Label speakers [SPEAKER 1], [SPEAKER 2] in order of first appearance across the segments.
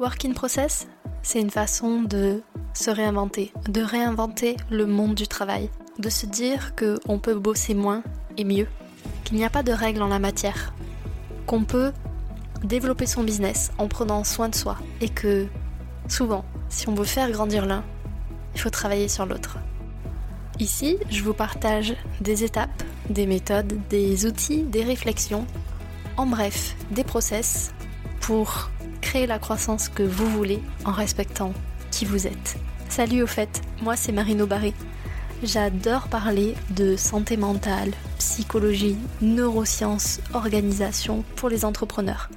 [SPEAKER 1] Work in process, c'est une façon de se réinventer, de réinventer le monde du travail, de se dire qu'on peut bosser moins et mieux, qu'il n'y a pas de règles en la matière, qu'on peut développer son business en prenant soin de soi et que souvent, si on veut faire grandir l'un, il faut travailler sur l'autre. Ici, je vous partage des étapes, des méthodes, des outils, des réflexions, en bref, des process pour créer la croissance que vous voulez en respectant qui vous êtes. Salut au fait, moi c'est Marino Barré. J'adore parler de santé mentale, psychologie, neurosciences, organisation pour les entrepreneurs.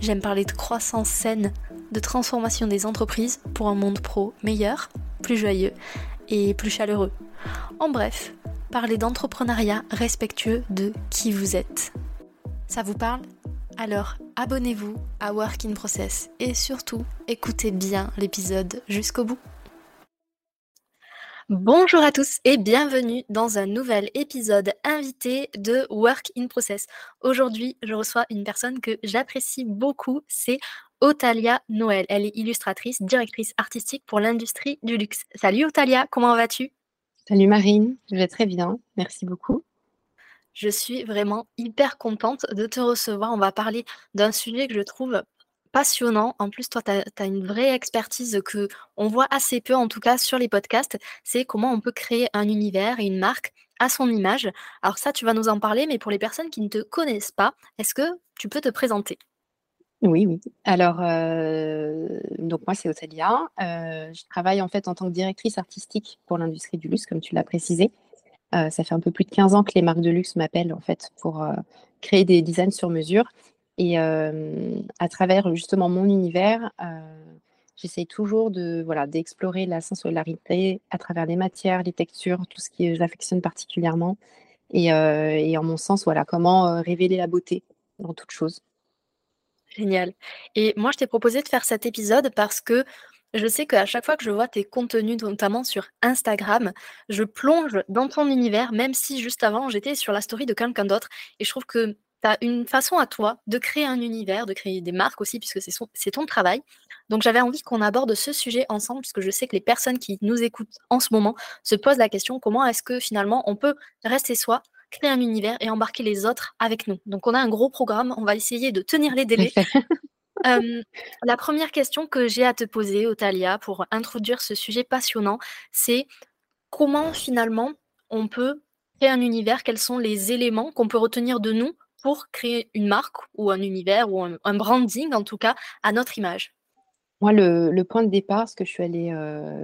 [SPEAKER 1] J'aime parler de croissance saine, de transformation des entreprises pour un monde pro meilleur, plus joyeux et plus chaleureux. En bref, parler d'entrepreneuriat respectueux de qui vous êtes. Ça vous parle? Alors abonnez-vous à Work in Process et surtout écoutez bien l'épisode jusqu'au bout. Bonjour à tous et bienvenue dans un nouvel épisode invité de Work in Process. Aujourd'hui, je reçois une personne que j'apprécie beaucoup, c'est Otalia Noël. Elle est illustratrice, directrice artistique pour l'industrie du luxe. Salut Otalia, comment vas-tu?
[SPEAKER 2] Salut Marine, je vais très bien, merci beaucoup.
[SPEAKER 1] Je suis vraiment hyper contente de te recevoir. On va parler d'un sujet que je trouve passionnant. En plus, toi, tu as, une vraie expertise que on voit assez peu, en tout cas sur les podcasts. C'est comment on peut créer un univers et une marque à son image. Alors ça, tu vas nous en parler, mais pour les personnes qui ne te connaissent pas, est-ce que tu peux te présenter?
[SPEAKER 2] Oui, oui. Alors, euh, donc moi, c'est Otalia. Euh, je travaille en fait en tant que directrice artistique pour l'industrie du luxe, comme tu l'as précisé. Euh, ça fait un peu plus de 15 ans que les marques de luxe m'appellent en fait pour créer des designs sur mesure. Et à travers justement mon univers, j'essaye toujours de voilà d'explorer la sensualité à travers les matières, les textures, tout ce qui j'affectionne particulièrement. Et, et, en mon sens, voilà, comment révéler la beauté dans toute chose.
[SPEAKER 1] Génial. Et moi, je t'ai proposé de faire cet épisode parce que je sais qu'à chaque fois que je vois tes contenus, notamment sur Instagram, je plonge dans ton univers, même si juste avant, j'étais sur la story de quelqu'un d'autre. Et je trouve que tu as une façon à toi de créer un univers, de créer des marques aussi, puisque c'est ton travail. Donc j'avais envie qu'on aborde ce sujet ensemble, puisque je sais que les personnes qui nous écoutent en ce moment se posent la question, comment est-ce que finalement on peut rester soi créer un univers et embarquer les autres avec nous? Donc on a un gros programme, on va essayer de tenir les délais. la première question que j'ai à te poser, Otalia, pour introduire ce sujet passionnant, c'est comment finalement on peut créer un univers, quels sont les éléments qu'on peut retenir de nous pour créer une marque ou un univers ou un, branding en tout cas à notre image?
[SPEAKER 2] Moi, le, point de départ, ce que je suis allée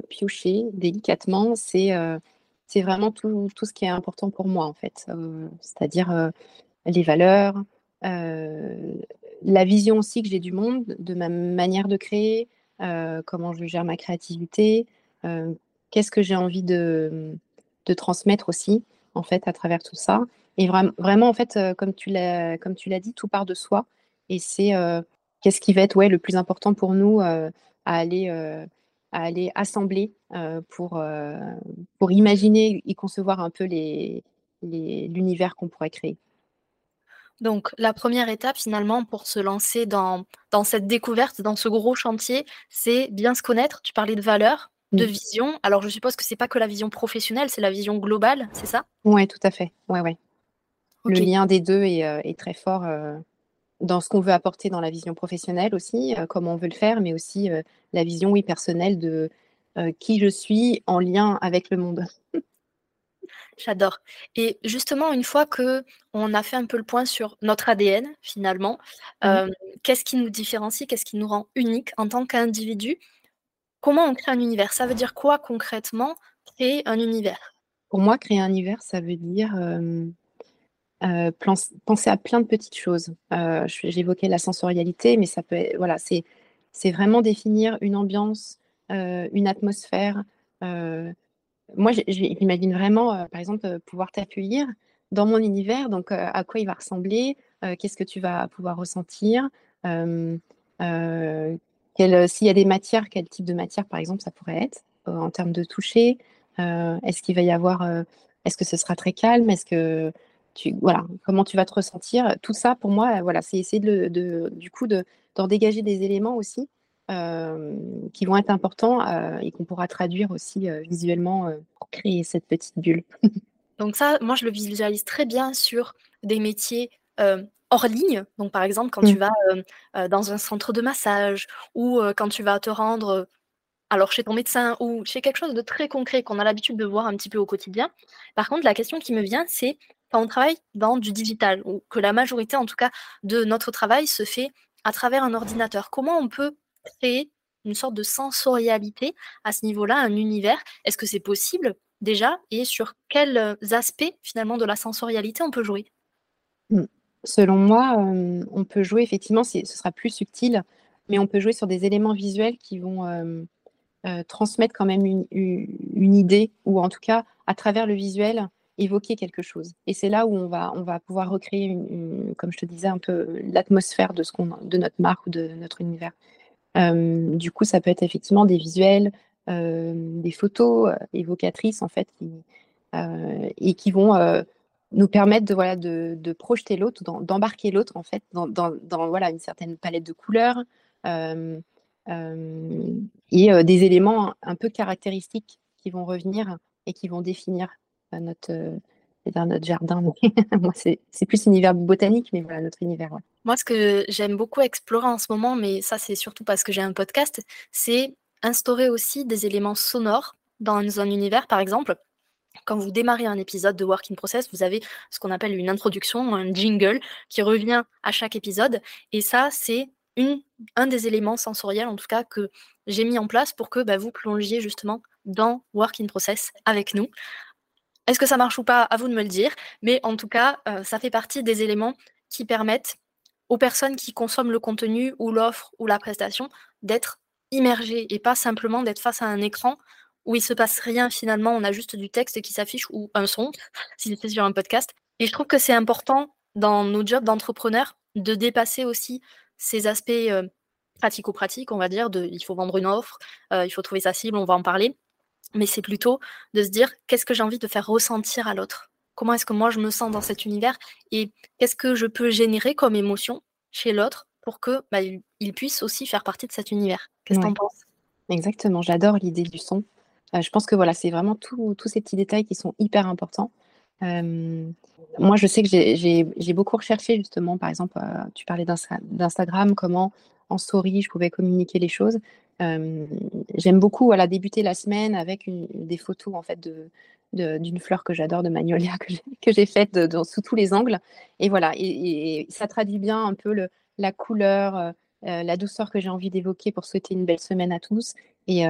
[SPEAKER 2] piocher délicatement, c'est vraiment tout, ce qui est important pour moi, en fait. C'est-à-dire les valeurs, euh, la vision aussi que j'ai du monde, de ma manière de créer, comment je gère ma créativité, qu'est-ce que j'ai envie de, transmettre aussi, en fait, à travers tout ça. Et vraiment, en fait, comme tu l'as dit, tout part de soi. Et c'est qu'est-ce qui va être le plus important pour nous à aller assembler pour, pour imaginer et concevoir un peu l'univers qu'on pourrait créer.
[SPEAKER 1] Donc, la première étape, finalement, pour se lancer dans, dans cette découverte, dans ce gros chantier, c'est bien se connaître. Tu parlais de valeurs, de vision. Alors, je suppose que ce n'est pas que la vision professionnelle, c'est la vision globale, c'est ça?
[SPEAKER 2] Oui, tout à fait. Ouais, ouais. Le lien des deux est, est très fort dans ce qu'on veut apporter dans la vision professionnelle aussi, euh, comment on veut le faire, mais aussi euh, la vision, oui, personnelle de euh, qui je suis en lien avec le monde.
[SPEAKER 1] J'adore. Et justement, une fois que on a fait un peu le point sur notre ADN, finalement, mmh. qu'est-ce qui nous différencie, qu'est-ce qui nous rend unique en tant qu'individu? Comment on crée un univers? Ça veut dire quoi concrètement créer un univers?
[SPEAKER 2] Pour moi, créer un univers, ça veut dire euh, penser à plein de petites choses. Euh, j'évoquais la sensorialité, mais ça peut être, voilà, c'est, c'est vraiment définir une ambiance, euh, une atmosphère. Moi, j'imagine vraiment, par exemple, pouvoir t'accueillir dans mon univers, donc à quoi il va ressembler, qu'est-ce que tu vas pouvoir ressentir, s'il y a des matières, quel type de matière, par exemple, ça pourrait être en termes de toucher? est-ce qu'il va y avoir, est-ce que ce sera très calme, est-ce que voilà, comment tu vas te ressentir? Tout ça, pour moi, voilà, c'est essayer de, du coup d'en dégager des éléments aussi qui vont être importants et qu'on pourra traduire aussi visuellement pour créer cette petite bulle.
[SPEAKER 1] Donc ça, moi, je le visualise très bien sur des métiers hors ligne. Donc, par exemple, quand tu mmh. vas dans un centre de massage ou quand tu vas te rendre alors chez ton médecin ou chez quelque chose de très concret qu'on a l'habitude de voir un petit peu au quotidien. Par contre, la question qui me vient, c'est quand on travaille dans du digital, ou que la majorité en tout cas de notre travail se fait à travers un ordinateur, comment on peut créer une sorte de sensorialité à ce niveau-là, un univers Est-ce que c'est possible déjà? Et sur quels aspects finalement de la sensorialité on peut jouer?
[SPEAKER 2] Mmh. Selon moi, on peut jouer effectivement, ce sera plus subtil, mais on peut jouer sur des éléments visuels qui vont transmettre quand même une, idée, ou en tout cas, à travers le visuel, évoquer quelque chose. Et c'est là où on va, on va pouvoir recréer, comme je te disais, un peu l'atmosphère de, de notre marque ou de notre univers. Du coup, ça peut être effectivement des visuels, des photos évocatrices, en fait, et qui vont nous permettre de, voilà, de, de projeter l'autre, d'embarquer l'autre, en fait, dans, dans, voilà, une certaine palette de couleurs. Euh, et euh, des éléments un peu caractéristiques qui vont revenir et qui vont définir euh, notre, notre jardin. Moi, c'est plus univers botanique, mais voilà, notre univers.
[SPEAKER 1] Moi, ce que j'aime beaucoup explorer en ce moment, mais ça, c'est surtout parce que j'ai un podcast, c'est instaurer aussi des éléments sonores dans un univers, par exemple. Quand vous démarrez un épisode de Working Process, vous avez ce qu'on appelle une introduction, un jingle qui revient à chaque épisode. Et ça, c'est un des éléments sensoriels, en tout cas, que j'ai mis en place pour que bah, vous plongiez justement dans Work in Process avec nous. Est-ce que ça marche ou pas? À vous de me le dire. Mais en tout cas, euh, ça fait partie des éléments qui permettent aux personnes qui consomment le contenu ou l'offre ou la prestation d'être immergées et pas simplement d'être face à un écran où il se passe rien finalement, on a juste du texte qui s'affiche ou un son, si c'était sur un podcast. Et je trouve que c'est important dans nos jobs d'entrepreneurs de dépasser aussi ces aspects pratico-pratiques, on va dire, de il faut vendre une offre, il faut trouver sa cible, on va en parler. Mais c'est plutôt de se dire qu'est-ce que j'ai envie de faire ressentir à l'autre? Comment est-ce que moi je me sens dans cet univers? Et qu'est-ce que je peux générer comme émotion chez l'autre pour que bah, il, puisse aussi faire partie de cet univers? Qu'est-ce que tu en penses?
[SPEAKER 2] Exactement, j'adore l'idée du son. je pense que voilà, c'est vraiment tous ces petits détails qui sont hyper importants. Moi, je sais que j'ai beaucoup recherché justement, par exemple, tu parlais d'Instagram, comment en story je pouvais communiquer les choses. J'aime beaucoup voilà, débuter la semaine avec des photos en fait de, d'une fleur que j'adore, de magnolia, que j'ai faite sous tous les angles. Et voilà, et, ça traduit bien un peu la couleur, la douceur que j'ai envie d'évoquer pour souhaiter une belle semaine à tous. Et,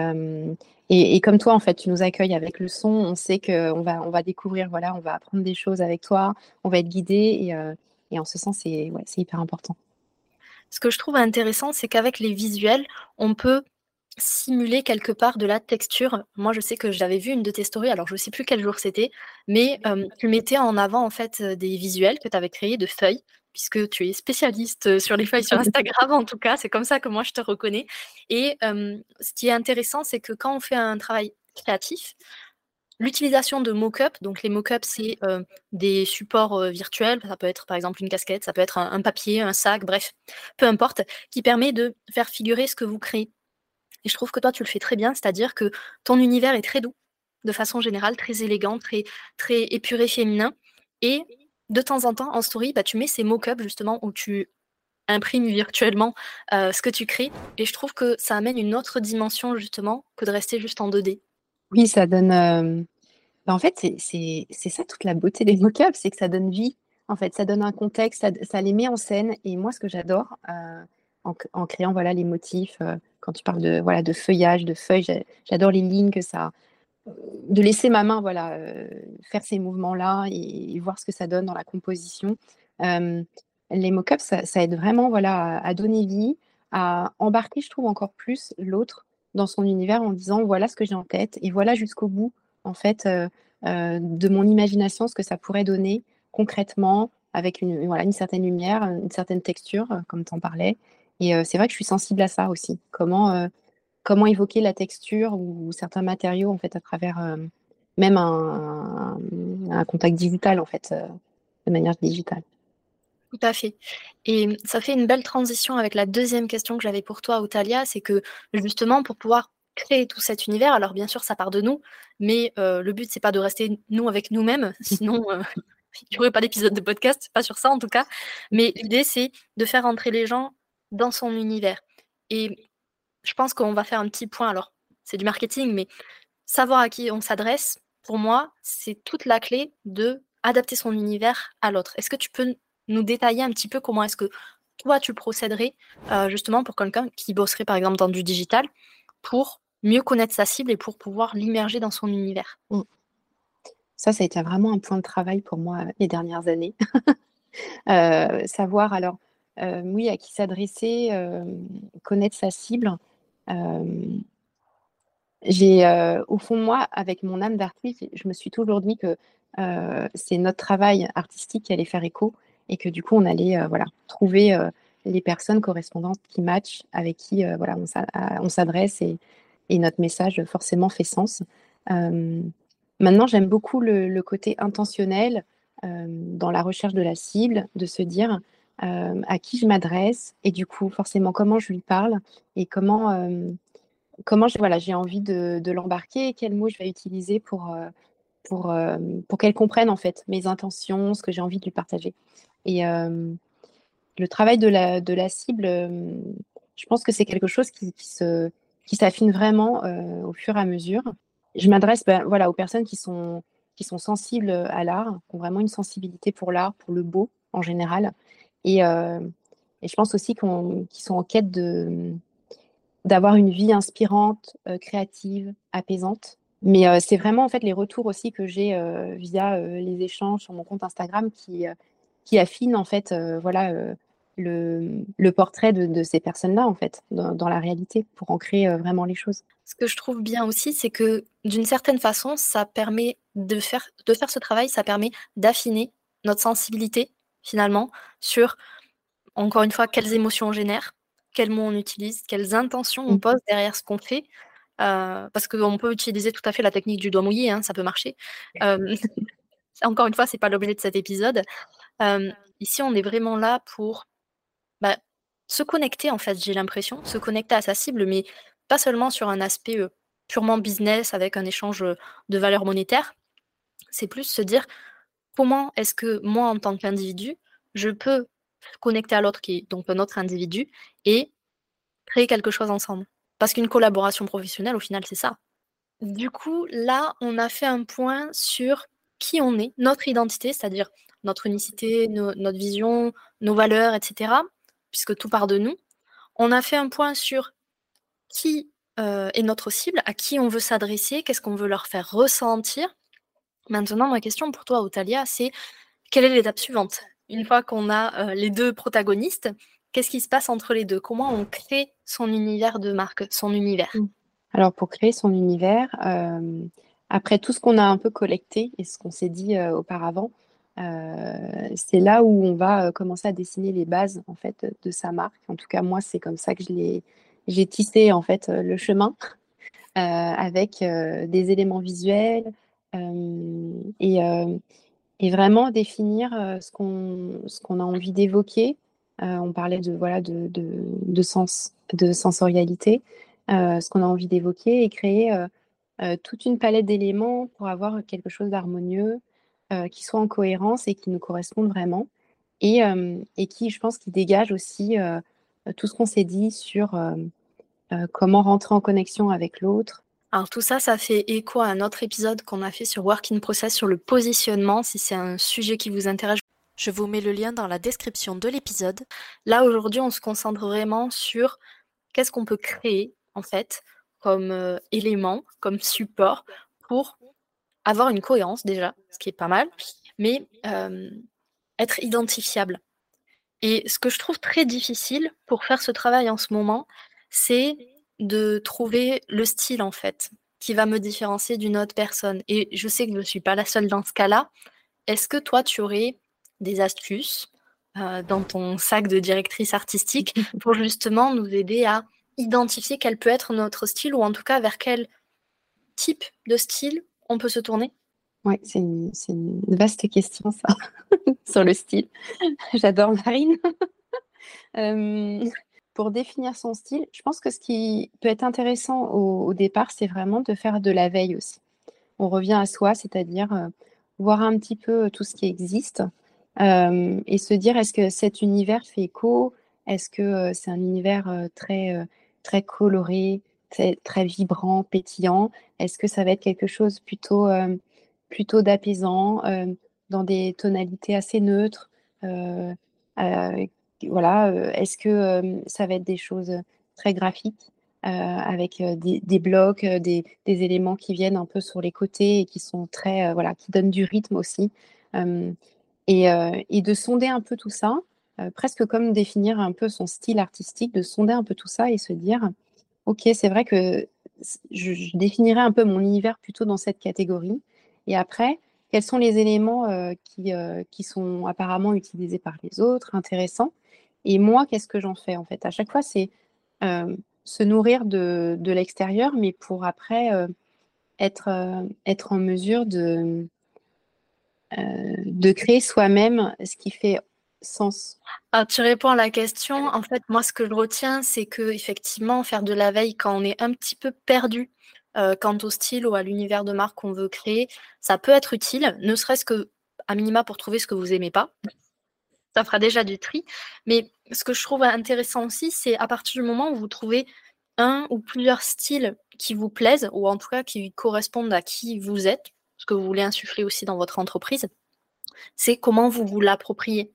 [SPEAKER 2] et, comme toi, en fait, tu nous accueilles avec le son. On sait qu'on va, on va découvrir, voilà, on va apprendre des choses avec toi, on va être guidé. Et, euh, et en ce sens, c'est ouais, hyper important.
[SPEAKER 1] Ce que je trouve intéressant, c'est qu'avec les visuels, on peut simuler quelque part de la texture. Moi, je sais que j'avais vu une de tes stories, alors je ne sais plus quel jour c'était, mais euh, tu mettais en avant en fait des visuels que tu avais créés de feuilles puisque tu es spécialiste sur les feuilles sur Instagram, en tout cas, c'est comme ça que moi je te reconnais. Et ce qui est intéressant, c'est que quand on fait un travail créatif, l'utilisation de mock-up, donc les mock-ups, c'est des supports virtuels, ça peut être par exemple une casquette, ça peut être un, papier, un sac, bref, peu importe, qui permet de faire figurer ce que vous créez. Et je trouve que toi, tu le fais très bien, c'est-à-dire que ton univers est très doux, de façon générale, très élégant, très, très épuré féminin. Et de temps en temps, en story, bah, tu mets ces mock-ups justement où tu imprimes virtuellement euh, ce que tu crées. Et je trouve que ça amène une autre dimension justement que de rester juste en 2D.
[SPEAKER 2] Oui, ça donne. Euh, bah, en fait, c'est ça toute la beauté des mock-ups, c'est que ça donne vie. En fait, ça donne un contexte, ça, les met en scène. Et moi, ce que j'adore euh, en, créant voilà les motifs, quand tu parles de voilà de feuillage, de feuilles, j'adore les lignes que ça de laisser ma main voilà, euh, faire ces mouvements-là et, voir ce que ça donne dans la composition. Euh, les mock-ups, ça, aide vraiment voilà, à, donner vie, à embarquer, je trouve, encore plus l'autre dans son univers en disant voilà ce que j'ai en tête et voilà jusqu'au bout, en fait, euh, de mon imagination, ce que ça pourrait donner concrètement avec une, voilà, une certaine lumière, une certaine texture, comme tu en parlais. Et c'est vrai que je suis sensible à ça aussi. Comment comment évoquer la texture ou certains matériaux en fait à travers euh, même un, contact digital en fait, euh, de manière digitale.
[SPEAKER 1] Tout à fait. Et ça fait une belle transition avec la deuxième question que j'avais pour toi, Otalia, c'est que justement pour pouvoir créer tout cet univers, alors bien sûr ça part de nous, mais euh, le but c'est pas de rester nous avec nous-mêmes, sinon euh, il n'y aurait pas d'épisode de podcast, pas sur ça en tout cas, mais l'idée c'est de faire entrer les gens dans son univers. Et je pense qu'on va faire un petit point, alors c'est du marketing, mais savoir à qui on s'adresse, pour moi, c'est toute la clé de adapter son univers à l'autre. Est-ce que tu peux nous détailler un petit peu comment est-ce que toi tu procéderais euh, justement pour quelqu'un qui bosserait par exemple dans du digital pour mieux connaître sa cible et pour pouvoir l'immerger dans son univers? Mmh.
[SPEAKER 2] Ça, ça a été vraiment un point de travail pour moi les dernières années. Euh, savoir alors, euh, oui, à qui s'adresser, connaître sa cible. j'ai, au fond moi, avec mon âme d'artiste, je me suis toujours dit que c'est notre travail artistique qui allait faire écho et que du coup, on allait euh, voilà, trouver euh, les personnes correspondantes qui matchent, avec qui euh, voilà, on s'adresse et, et, notre message forcément fait sens. maintenant, j'aime beaucoup le, côté intentionnel dans la recherche de la cible, de se dire à qui je m'adresse et du coup, forcément, comment je lui parle et comment, comment voilà, j'ai envie de, l'embarquer, quels mots je vais utiliser pour, pour, pour qu'elle comprenne en fait mes intentions, ce que j'ai envie de lui partager. Et le travail de la, de la cible, je pense que c'est quelque chose qui, qui se, qui s'affine vraiment au fur et à mesure. Je m'adresse ben, voilà, aux personnes qui sont, qui sont sensibles à l'art, qui ont vraiment une sensibilité pour l'art, pour le beau en général. Et, et je pense aussi qu'ils sont en quête d'avoir une vie inspirante, créative, apaisante. Mais c'est vraiment en fait les retours aussi que j'ai via les échanges sur mon compte Instagram qui, qui affine en fait euh, voilà, euh, le, le, portrait de, ces personnes-là en fait dans, la réalité pour ancrer euh, vraiment les choses.
[SPEAKER 1] Ce que je trouve bien aussi, c'est que d'une certaine façon, ça permet de faire, de faire ce travail, ça permet d'affiner notre sensibilité finalement sur, encore une fois, quelles émotions on génère, quels mots on utilise, quelles intentions on mmh. pose derrière ce qu'on fait. parce qu'on peut utiliser tout à fait la technique du doigt mouillé, hein, ça peut marcher. encore une fois, c'est pas l'objet de cet épisode, ici, on est vraiment là pour bah, se connecter, en fait, j'ai l'impression, se connecter à sa cible, mais pas seulement sur un aspect purement business avec un échange de valeur monétaire. C'est plus se dire comment est-ce que moi, en tant qu'individu, je peux connecter à l'autre qui est donc un autre individu et créer quelque chose ensemble? Parce qu'une collaboration professionnelle, au final, c'est ça. Du coup, là, on a fait un point sur qui on est, notre identité, c'est-à-dire notre unicité, notre vision, nos valeurs, etc., puisque tout part de nous. On a fait un point sur qui euh, est notre cible, à qui on veut s'adresser, qu'est-ce qu'on veut leur faire ressentir. Maintenant, ma question pour toi, Otalia, c'est quelle est l'étape suivante? Une fois qu'on a euh, les deux protagonistes, qu'est-ce qui se passe entre les deux? Comment on crée son univers de marque, son univers? Mmh.
[SPEAKER 2] Alors, pour créer son univers, euh, après tout ce qu'on a un peu collecté et ce qu'on s'est dit auparavant, euh, c'est là où on va commencer à dessiner les bases en fait de sa marque. En tout cas, moi, c'est comme ça que j'ai tissé en fait le chemin avec des éléments visuels et, vraiment définir ce qu'on qu'on a envie d'évoquer. on parlait de voilà de, de, de sens, de sensorialité, ce qu'on a envie d'évoquer et créer toute une palette d'éléments pour avoir quelque chose d'harmonieux, qui soient en cohérence et qui nous correspondent vraiment. Et, et qui, je pense, qui dégagent aussi tout ce qu'on s'est dit sur comment rentrer en connexion avec l'autre,
[SPEAKER 1] alors tout ça, ça fait écho à un autre épisode qu'on a fait sur Work in Process sur le positionnement. Si c'est un sujet qui vous intéresse, je vous mets le lien dans la description de l'épisode. Là aujourd'hui, on se concentre vraiment sur qu'est-ce qu'on peut créer en fait comme élément, comme support pour avoir une cohérence déjà, ce qui est pas mal, mais être identifiable. Et ce que je trouve très difficile pour faire ce travail en ce moment, c'est de trouver le style en fait qui va me différencier d'une autre personne. Et je sais que je ne suis pas la seule dans ce cas-là. Est-ce que toi, tu aurais des astuces dans ton sac de directrice artistique pour justement nous aider à identifier quel peut être notre style ou en tout cas vers quel type de style on peut se tourner?
[SPEAKER 2] Oui, c'est une, vaste question, ça, sur le style. J'adore Marine. Euh, pour définir son style, je pense que ce qui peut être intéressant au, départ, c'est vraiment de faire de la veille aussi. On revient à soi, c'est-à-dire euh, voir un petit peu tout ce qui existe euh, et se dire est-ce que cet univers fait écho? Est-ce que c'est un univers très, très coloré, très, très vibrant, pétillant? Est-ce que ça va être quelque chose plutôt plutôt d'apaisant, euh, dans des tonalités assez neutres. Euh, euh, voilà, est-ce que ça va être des choses très graphiques avec des, blocs, des, éléments qui viennent un peu sur les côtés et qui sont très, voilà, qui donnent du rythme aussi. Et, et, de sonder un peu tout ça, presque comme définir un peu son style artistique, de sonder un peu tout ça et se dire, ok, c'est vrai que je, je, définirais un peu mon univers plutôt dans cette catégorie. Et après, quels sont les éléments euh, qui, euh, qui sont apparemment utilisés par les autres, intéressants Et moi, qu'est-ce que j'en fais en fait? À chaque fois, c'est euh, se nourrir de, de l'extérieur, mais pour après être, être en mesure de, de créer soi-même ce qui fait sens.
[SPEAKER 1] Tu réponds à la question. En fait, moi, ce que je retiens, c'est que effectivement, faire de la veille quand on est un petit peu perdu euh, quant au style ou à l'univers de marque qu'on veut créer, ça peut être utile, ne serait-ce que à minima pour trouver ce que vous aimez pas. Ça fera déjà du tri. Mais ce que je trouve intéressant aussi, c'est à partir du moment où vous trouvez un ou plusieurs styles qui vous plaisent, ou en tout cas qui correspondent à qui vous êtes, ce que vous voulez insuffler aussi dans votre entreprise, c'est comment vous vous l'appropriez.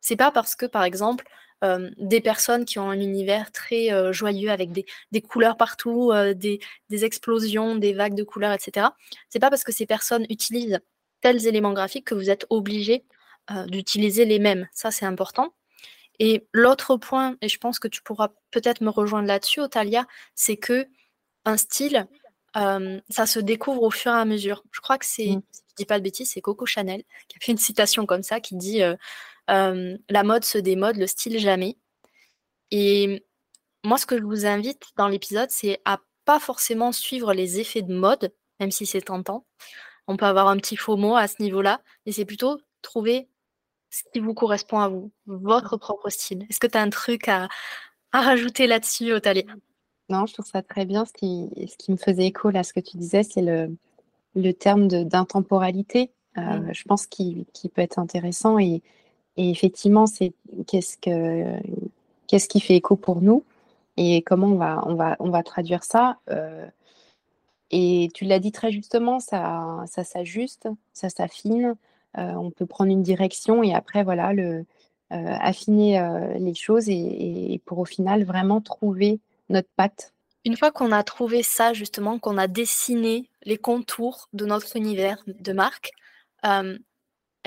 [SPEAKER 1] C'est pas parce que, par exemple, euh, des personnes qui ont un univers très euh, joyeux avec des, couleurs partout, euh, des, explosions, des vagues de couleurs, etc. C'est pas parce que ces personnes utilisent tels éléments graphiques que vous êtes obligé d'utiliser les mêmes. Ça, c'est important. Et l'autre point, et je pense que tu pourras peut-être me rejoindre là-dessus, Otalia, c'est que un style, ça se découvre au fur et à mesure. Je crois que c'est, mmh. si je dis pas de bêtises, c'est Coco Chanel qui a fait une citation comme ça qui dit la mode se démode, le style jamais. Et moi, ce que je vous invite dans l'épisode, c'est à pas forcément suivre les effets de mode, même si c'est tentant. On peut avoir un petit faux mot à ce niveau-là, mais c'est plutôt trouver ce qui vous correspond à vous, votre propre style. Est-ce que tu as un truc à, rajouter là-dessus, Othalie
[SPEAKER 2] Non, je trouve ça très bien. Ce qui, ce qui me faisait écho là, ce que tu disais, c'est le, le terme d'intemporalité. Euh, mmh. Je pense qu'il peut être intéressant et, et effectivement, c'est qu'est-ce que qu'est-ce qui fait écho pour nous et comment on va on va on va traduire ça. Euh, et tu l'as dit très justement, ça ça s'ajuste, ça s'affine. Euh, on peut prendre une direction et après voilà le euh, affiner les choses et, et, pour au final vraiment trouver notre patte.
[SPEAKER 1] Une fois qu'on a trouvé ça justement, qu'on a dessiné les contours de notre univers de marque,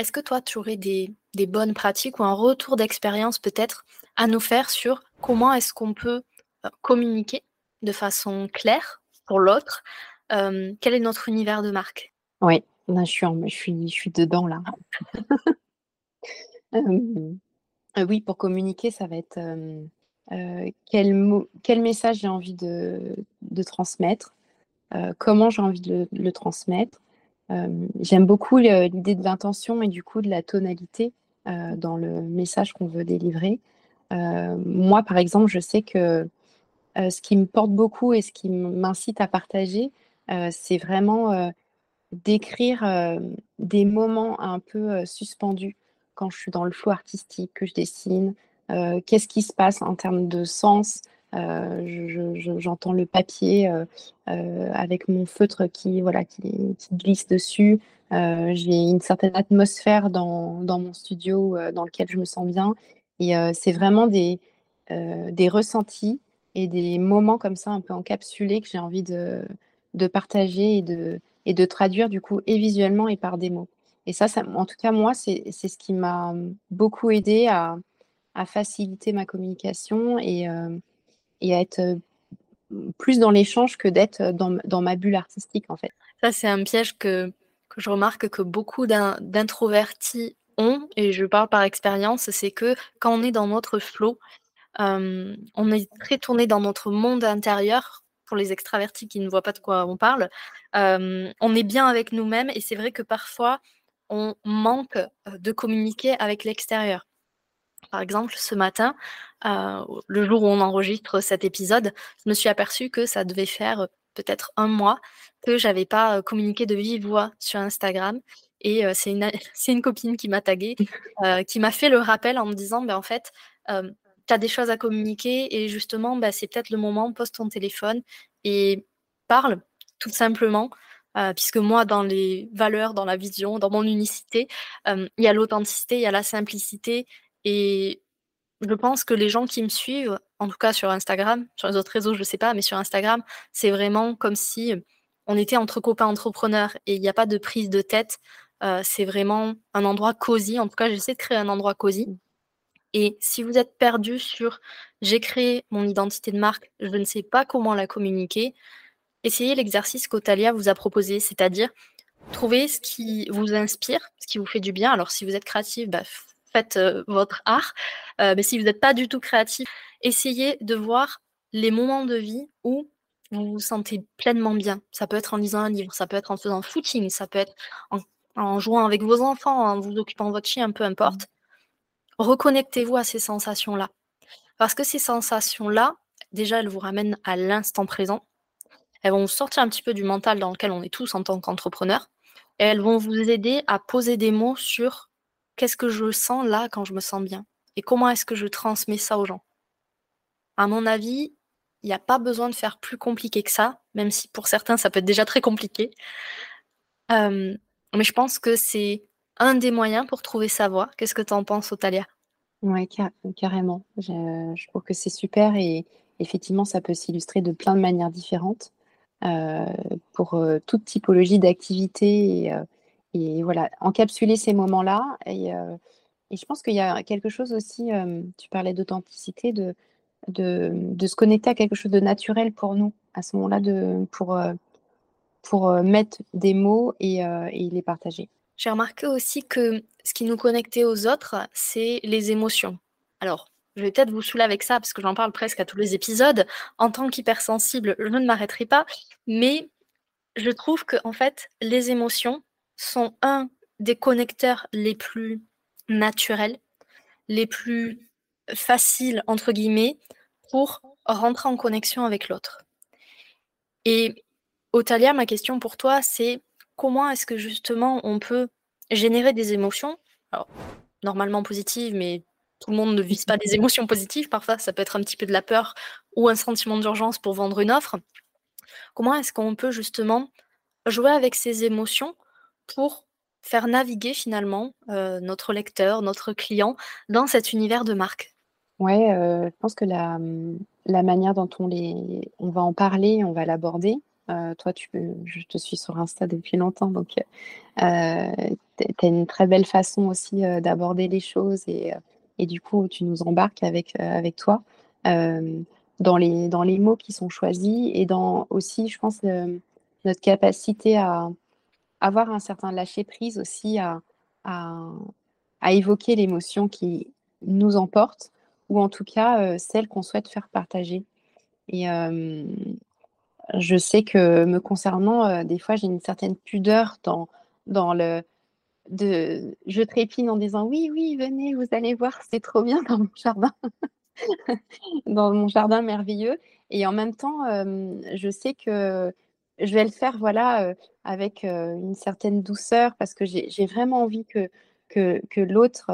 [SPEAKER 1] est-ce que toi, tu aurais des, bonnes pratiques ou un retour d'expérience peut-être à nous faire sur comment est-ce qu'on peut euh, communiquer de façon claire pour l'autre euh, Quel est notre univers de marque?
[SPEAKER 2] Oui, je, suis je, suis, je suis dedans là. Euh, oui, pour communiquer, ça va être quel, quel, message j'ai envie de, transmettre, comment j'ai envie de le transmettre, j'aime beaucoup l'idée de l'intention et du coup de la tonalité euh, dans le message qu'on veut délivrer. Euh, moi, par exemple, je sais que ce qui me porte beaucoup et ce qui m'incite à partager, c'est vraiment d'écrire des moments un peu suspendus quand je suis dans le flou artistique, que je dessine. Qu'est-ce qui se passe en termes de sens euh, j'entends le papier euh, euh, avec mon feutre qui, voilà, qui, glisse dessus. J'ai une certaine atmosphère dans, dans mon studio dans lequel je me sens bien. Et c'est vraiment des, des ressentis et des moments comme ça un peu encapsulés que j'ai envie de, de partager et de, et de traduire du coup et visuellement et par des mots. Et ça, ça en tout cas, moi, c'est ce qui m'a beaucoup aidé à, à, faciliter ma communication et, et à être euh, plus dans l'échange que d'être euh, dans, ma bulle artistique en fait.
[SPEAKER 1] Ça c'est un piège que, que je remarque que beaucoup d'introvertis ont, et je parle par expérience, c'est que quand on est dans notre euh, on est très tourné dans notre monde intérieur pour les extravertis qui ne voient pas de quoi on parle, on est bien avec nous-mêmes et c'est vrai que parfois, on manque de communiquer avec l'extérieur. Par exemple, ce matin, le jour où on enregistre cet épisode, je me suis aperçue que ça devait faire peut-être un mois que j'avais pas communiqué de vive voix sur Instagram. Et c'est une, une, copine qui m'a taguée, qui m'a fait le rappel en me disant, ben, en fait, tu as des choses à communiquer et justement, ben, c'est peut-être le moment, pose ton téléphone et parle tout simplement. puisque moi, dans les valeurs, dans la vision, dans mon unicité, il y a l'authenticité, il y a la simplicité. Et je pense que les gens qui me suivent, en tout cas sur Instagram, sur les autres réseaux, je ne sais pas, mais sur Instagram, c'est vraiment comme si on était entre copains entrepreneurs et il n'y a pas de prise de tête. c'est vraiment un endroit cosy. En tout cas, j'essaie de créer un endroit cosy. Et si vous êtes perdu sur j'ai créé mon identité de marque, je ne sais pas comment la communiquer, essayez l'exercice qu'Otalia vous a proposé, c'est-à-dire trouver ce qui vous inspire, ce qui vous fait du bien. Alors si vous êtes créatif, bah, faites votre art. mais si vous n'êtes pas du tout créatif, essayez de voir les moments de vie où vous vous sentez pleinement bien. Ça peut être en lisant un livre, ça peut être en faisant footing, ça peut être en, jouant avec vos enfants, en vous occupant de votre chien, peu importe. Reconnectez-vous à ces sensations-là. Parce que ces sensations-là, déjà, elles vous ramènent à l'instant présent. Elles vont vous sortir un petit peu du mental dans lequel on est tous en tant qu'entrepreneurs. Et elles vont vous aider à poser des mots sur qu'est-ce que je sens là quand je me sens bien Et comment est-ce que je transmets ça aux gens? À mon avis, il n'y a pas besoin de faire plus compliqué que ça, même si pour certains, ça peut être déjà très compliqué. mais je pense que c'est un des moyens pour trouver sa voie. Qu'est-ce que tu en penses, Otalia?
[SPEAKER 2] Oui, carrément. Je, trouve que c'est super et effectivement, ça peut s'illustrer de plein de manières différentes pour toute typologie d'activité et voilà, encapsuler ces moments-là. Et, euh, et, je pense qu'il y a quelque chose aussi, euh, tu parlais d'authenticité, de, de, se connecter à quelque chose de naturel pour nous, à ce moment-là, pour, euh, pour mettre des mots et, et les partager.
[SPEAKER 1] J'ai remarqué aussi que ce qui nous connectait aux autres, c'est les émotions. Alors, je vais peut-être vous saouler avec ça parce que j'en parle presque à tous les épisodes. En tant qu'hypersensible, je ne m'arrêterai pas, mais je trouve que en fait, les émotions, sont un des connecteurs les plus naturels, les plus faciles, entre guillemets, pour rentrer en connexion avec l'autre. Et Otalia, ma question pour toi, c'est comment est-ce que justement on peut générer des émotions, normalement positives, mais tout le monde ne vise pas des émotions positives, parfois ça peut être un petit peu de la peur ou un sentiment d'urgence pour vendre une offre. Comment est-ce qu'on peut justement jouer avec ces émotions pour faire naviguer finalement notre lecteur, notre client dans cet univers de marque
[SPEAKER 2] Oui, je pense que la, la, manière dont on, les, on va en parler, on va l'aborder. toi, tu, je te suis sur Insta depuis longtemps, donc tu as une très belle façon aussi d'aborder les choses et, et, du coup, tu nous embarques avec, avec toi dans, les, dans les mots qui sont choisis et dans aussi, je pense, notre capacité à, avoir un certain lâcher-prise aussi à, à, évoquer l'émotion qui nous emporte, ou en tout cas euh, celle qu'on souhaite faire partager. Et euh, je sais que me concernant, euh, des fois j'ai une certaine pudeur dans, dans le... De, je trépine en disant oui, oui, venez, vous allez voir, c'est trop bien dans mon jardin, dans mon jardin merveilleux. Et en même temps, je sais que je vais le faire voilà, avec une certaine douceur parce que j'ai vraiment envie que, que, l'autre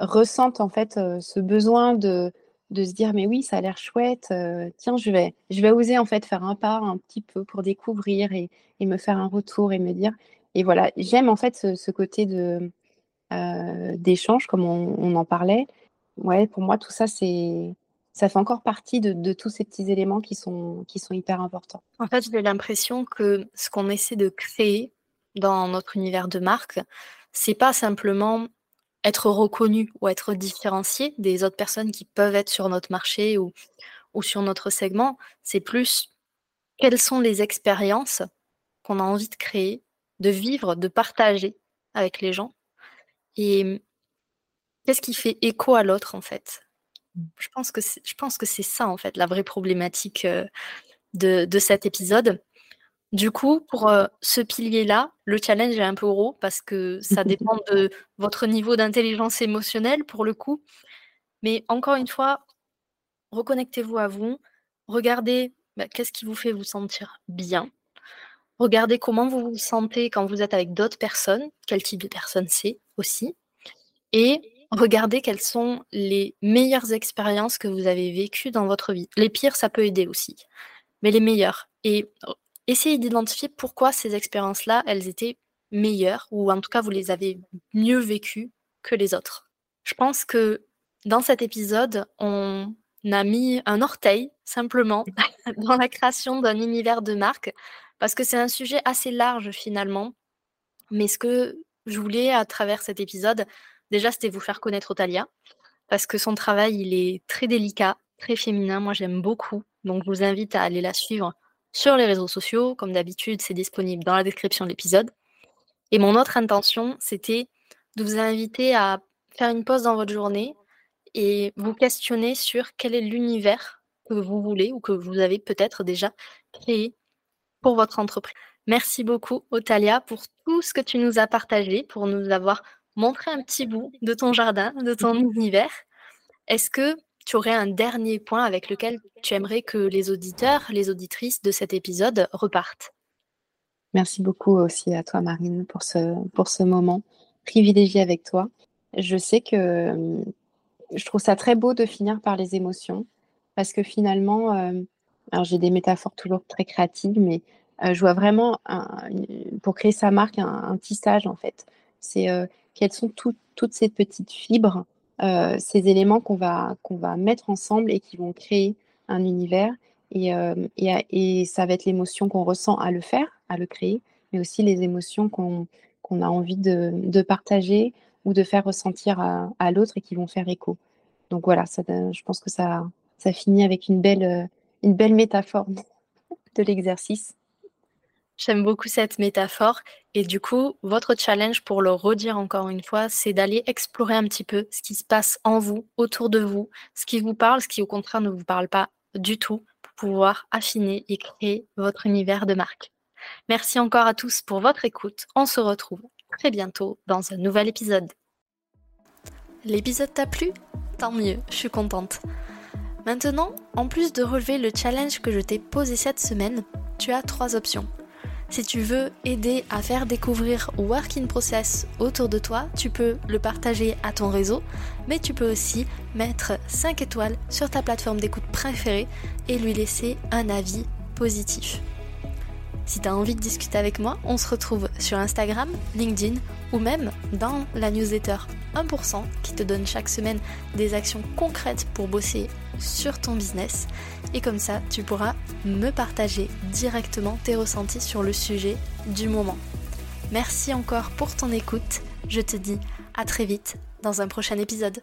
[SPEAKER 2] ressente en fait ce besoin de, de, se dire mais oui, ça a l'air chouette, tiens, je vais, je vais oser en fait faire un pas un petit peu pour découvrir et, et me faire un retour et me dire. Et voilà, j'aime en fait ce, côté de d'échange comme on, on, en parlait. Ouais, pour moi, tout ça, c'est ça fait encore partie de, tous ces petits éléments qui sont, hyper importants.
[SPEAKER 1] En fait, j'ai l'impression que ce qu'on essaie de créer dans notre univers de marque, c'est pas simplement être reconnu ou être différencié des autres personnes qui peuvent être sur notre marché ou sur notre segment, c'est plus quelles sont les expériences qu'on a envie de créer, de vivre, de partager avec les gens. Et qu'est-ce qui fait écho à l'autre en fait? Je pense que c'est je pense que c'est ça, en fait, la vraie problématique, de, de cet épisode. Du coup, pour euh, ce pilier-là, le challenge est un peu gros parce que ça dépend de votre niveau d'intelligence émotionnelle pour le coup. Mais encore une fois, reconnectez-vous à vous, regardez bah, qu'est-ce qui vous fait vous sentir bien, regardez comment vous vous sentez quand vous êtes avec d'autres personnes, quel type de personne c'est aussi, et regardez quelles sont les meilleures expériences que vous avez vécues dans votre vie. Les pires, ça peut aider aussi, mais les meilleures. Et essayez d'identifier pourquoi ces expériences-là, elles étaient meilleures, ou en tout cas, vous les avez mieux vécues que les autres. Je pense que dans cet épisode, on a mis un orteil, simplement, dans la création d'un univers de marque, parce que c'est un sujet assez large finalement. Mais ce que je voulais à travers cet épisode, déjà, c'était vous faire connaître Otalia, parce que son travail, il est très délicat, très féminin. Moi, j'aime beaucoup. Donc, je vous invite à aller la suivre sur les réseaux sociaux. Comme d'habitude, c'est disponible dans la description de l'épisode. Et mon autre intention, c'était de vous inviter à faire une pause dans votre journée et vous questionner sur quel est l'univers que vous voulez ou que vous avez peut-être déjà créé pour votre entreprise. Merci beaucoup, Otalia, pour tout ce que tu nous as partagé, pour nous avoir montré un petit bout de ton jardin, de ton univers. Est-ce que tu aurais un dernier point avec lequel tu aimerais que les auditeurs, les auditrices de cet épisode repartent?
[SPEAKER 2] Merci beaucoup aussi à toi, Marine, pour ce, pour ce moment privilégié avec toi. Je sais que euh, je trouve ça très beau de finir par les émotions parce que finalement, euh, alors j'ai des métaphores toujours très créatives, mais euh, je vois vraiment, pour créer sa marque, un, tissage en fait. C'est quelles sont toutes ces petites fibres euh, ces éléments qu'on va, va mettre ensemble et qui vont créer un univers. Et, euh, et, ça va être l'émotion qu'on ressent à le faire, à le créer, mais aussi les émotions qu'on qu'on a envie de, de, partager ou de faire ressentir à, à l'autre et qui vont faire écho. Donc voilà, ça, je pense que ça, ça finit avec une belle, une belle métaphore de l'exercice.
[SPEAKER 1] J'aime beaucoup cette métaphore. Et du coup, votre challenge, pour le redire encore une fois, c'est d'aller explorer un petit peu ce qui se passe en vous, autour de vous, ce qui vous parle, ce qui au contraire ne vous parle pas du tout, pour pouvoir affiner et créer votre univers de marque. Merci encore à tous pour votre écoute. On se retrouve très bientôt dans un nouvel épisode. L'épisode t'a plu? Tant mieux, je suis contente. Maintenant, en plus de relever le challenge que je t'ai posé cette semaine, tu as trois options. Si tu veux aider à faire découvrir Work in Process autour de toi, tu peux le partager à ton réseau, mais tu peux aussi mettre 5 étoiles sur ta plateforme d'écoute préférée et lui laisser un avis positif. Si tu as envie de discuter avec moi, on se retrouve sur Instagram, LinkedIn ou même dans la newsletter 1% qui te donne chaque semaine des actions concrètes pour bosser sur ton business. Et comme ça, tu pourras me partager directement tes ressentis sur le sujet du moment. Merci encore pour ton écoute. Je te dis à très vite dans un prochain épisode.